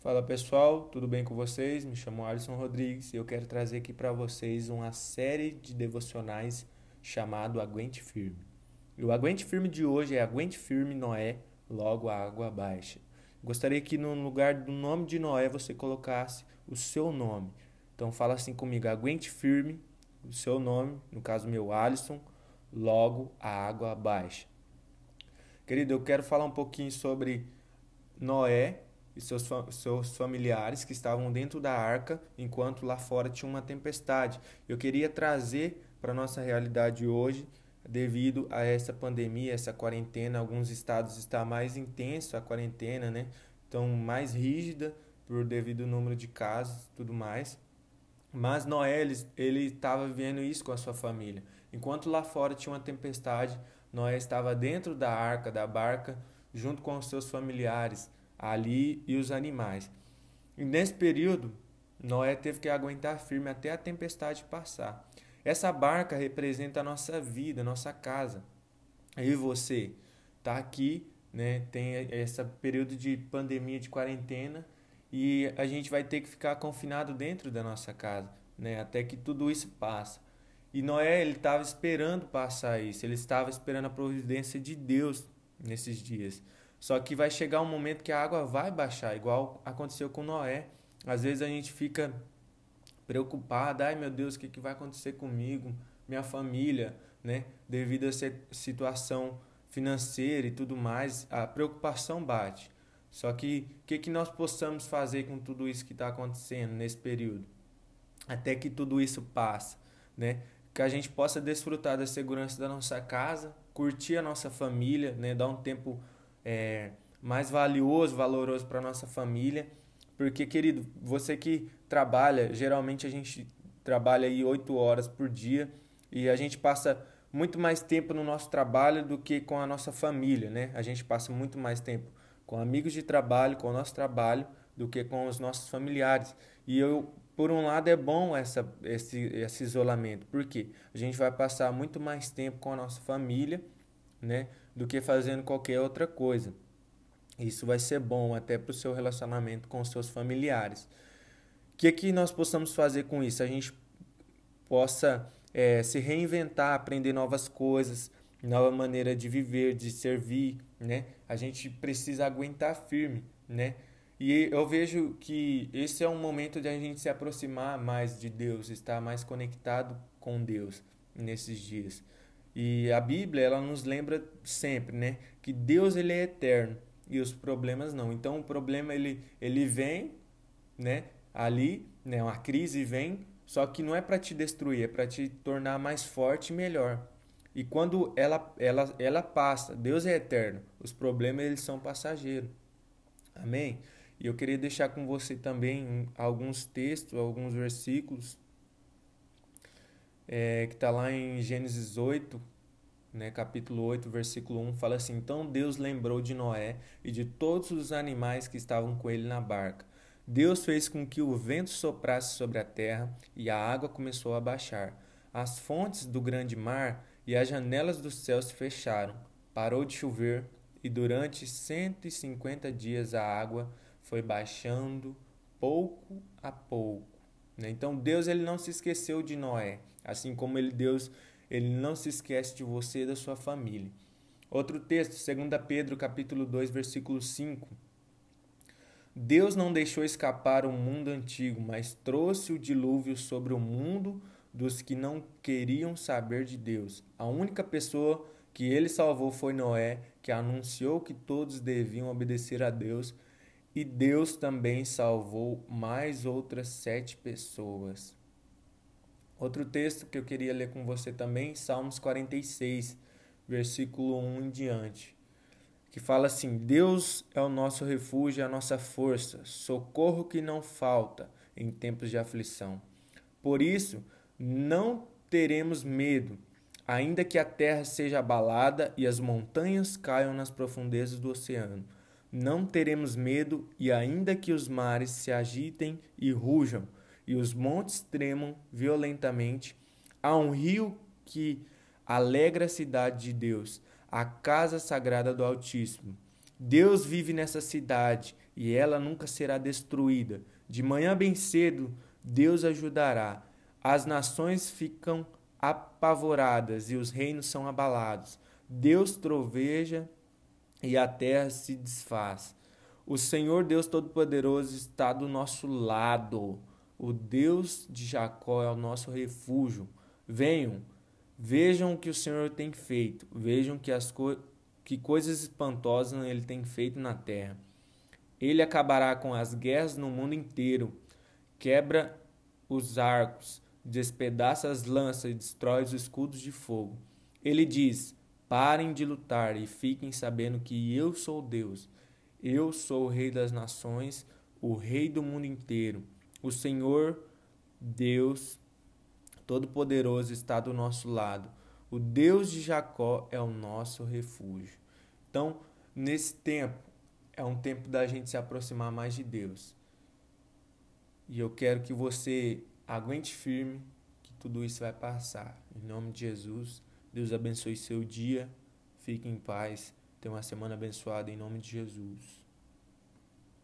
Fala pessoal, tudo bem com vocês? Me chamo Alisson Rodrigues e eu quero trazer aqui para vocês uma série de devocionais chamado Aguente Firme. E o Aguente Firme de hoje é Aguente Firme Noé, logo a água baixa. Gostaria que no lugar do nome de Noé você colocasse o seu nome. Então fala assim comigo, aguente firme, o seu nome, no caso meu Alisson, logo a água baixa. Querido, eu quero falar um pouquinho sobre Noé e seus, seus familiares que estavam dentro da arca, enquanto lá fora tinha uma tempestade. Eu queria trazer para a nossa realidade hoje, devido a essa pandemia, essa quarentena, alguns estados está mais intenso a quarentena, né? Então, mais rígida por devido ao número de casos tudo mais. Mas Noé, ele estava vivendo isso com a sua família. Enquanto lá fora tinha uma tempestade, Noé estava dentro da arca, da barca, junto com os seus familiares, ali e os animais. E nesse período, Noé teve que aguentar firme até a tempestade passar. Essa barca representa a nossa vida, a nossa casa. E você está aqui, né? Tem esse período de pandemia, de quarentena, e a gente vai ter que ficar confinado dentro da nossa casa, né? Até que tudo isso passa. E Noé, ele estava esperando passar isso, ele estava esperando a providência de Deus nesses dias. Só que vai chegar um momento que a água vai baixar, igual aconteceu com Noé. Às vezes a gente fica preocupado, ai meu Deus, o que, que vai acontecer comigo, minha família, né? Devido a essa situação financeira e tudo mais, a preocupação bate. Só que o que, que nós possamos fazer com tudo isso que está acontecendo nesse período? Até que tudo isso passe, né? Que a gente possa desfrutar da segurança da nossa casa, curtir a nossa família, né? Dar um tempo é, mais valioso, valoroso para nossa família. Porque, querido, você que trabalha, geralmente a gente trabalha aí oito horas por dia e a gente passa muito mais tempo no nosso trabalho do que com a nossa família, né? A gente passa muito mais tempo com amigos de trabalho, com o nosso trabalho, do que com os nossos familiares. E eu, por um lado, é bom essa, esse, esse isolamento, porque a gente vai passar muito mais tempo com a nossa família, né? Do que fazendo qualquer outra coisa. Isso vai ser bom até para o seu relacionamento com os seus familiares. O que, que nós possamos fazer com isso? A gente possa é, se reinventar, aprender novas coisas, nova maneira de viver, de servir, né? A gente precisa aguentar firme, né? E eu vejo que esse é um momento de a gente se aproximar mais de Deus, estar mais conectado com Deus nesses dias. E a Bíblia, ela nos lembra sempre, né, que Deus ele é eterno e os problemas não. Então o problema ele ele vem, né, ali, né, uma crise vem, só que não é para te destruir, é para te tornar mais forte e melhor. E quando ela ela ela passa, Deus é eterno. Os problemas eles são passageiros. Amém. E eu queria deixar com você também alguns textos, alguns versículos é, que está lá em Gênesis 8, né, capítulo 8, versículo 1, fala assim: Então Deus lembrou de Noé e de todos os animais que estavam com ele na barca. Deus fez com que o vento soprasse sobre a terra e a água começou a baixar. As fontes do grande mar e as janelas do céu se fecharam. Parou de chover e durante 150 dias a água foi baixando pouco a pouco. Né? Então Deus ele não se esqueceu de Noé. Assim como ele, Deus, ele não se esquece de você e da sua família. Outro texto, 2 Pedro capítulo 2, versículo 5. Deus não deixou escapar o mundo antigo, mas trouxe o dilúvio sobre o mundo dos que não queriam saber de Deus. A única pessoa que ele salvou foi Noé, que anunciou que todos deviam obedecer a Deus, e Deus também salvou mais outras sete pessoas. Outro texto que eu queria ler com você também, Salmos 46, versículo 1 em diante, que fala assim: Deus é o nosso refúgio, a nossa força, socorro que não falta em tempos de aflição. Por isso, não teremos medo, ainda que a terra seja abalada e as montanhas caiam nas profundezas do oceano. Não teremos medo, e ainda que os mares se agitem e rujam, e os montes tremam violentamente. Há um rio que alegra a cidade de Deus, a casa sagrada do Altíssimo. Deus vive nessa cidade e ela nunca será destruída. De manhã bem cedo, Deus ajudará. As nações ficam apavoradas e os reinos são abalados. Deus troveja e a terra se desfaz. O Senhor Deus Todo-Poderoso está do nosso lado. O Deus de Jacó é o nosso refúgio. Venham, vejam o que o Senhor tem feito. Vejam que, as co que coisas espantosas ele tem feito na terra. Ele acabará com as guerras no mundo inteiro. Quebra os arcos, despedaça as lanças e destrói os escudos de fogo. Ele diz: Parem de lutar e fiquem sabendo que eu sou Deus. Eu sou o Rei das nações, o Rei do mundo inteiro. O Senhor, Deus Todo-Poderoso, está do nosso lado. O Deus de Jacó é o nosso refúgio. Então, nesse tempo, é um tempo da gente se aproximar mais de Deus. E eu quero que você aguente firme, que tudo isso vai passar. Em nome de Jesus, Deus abençoe seu dia. Fique em paz. Tenha uma semana abençoada em nome de Jesus.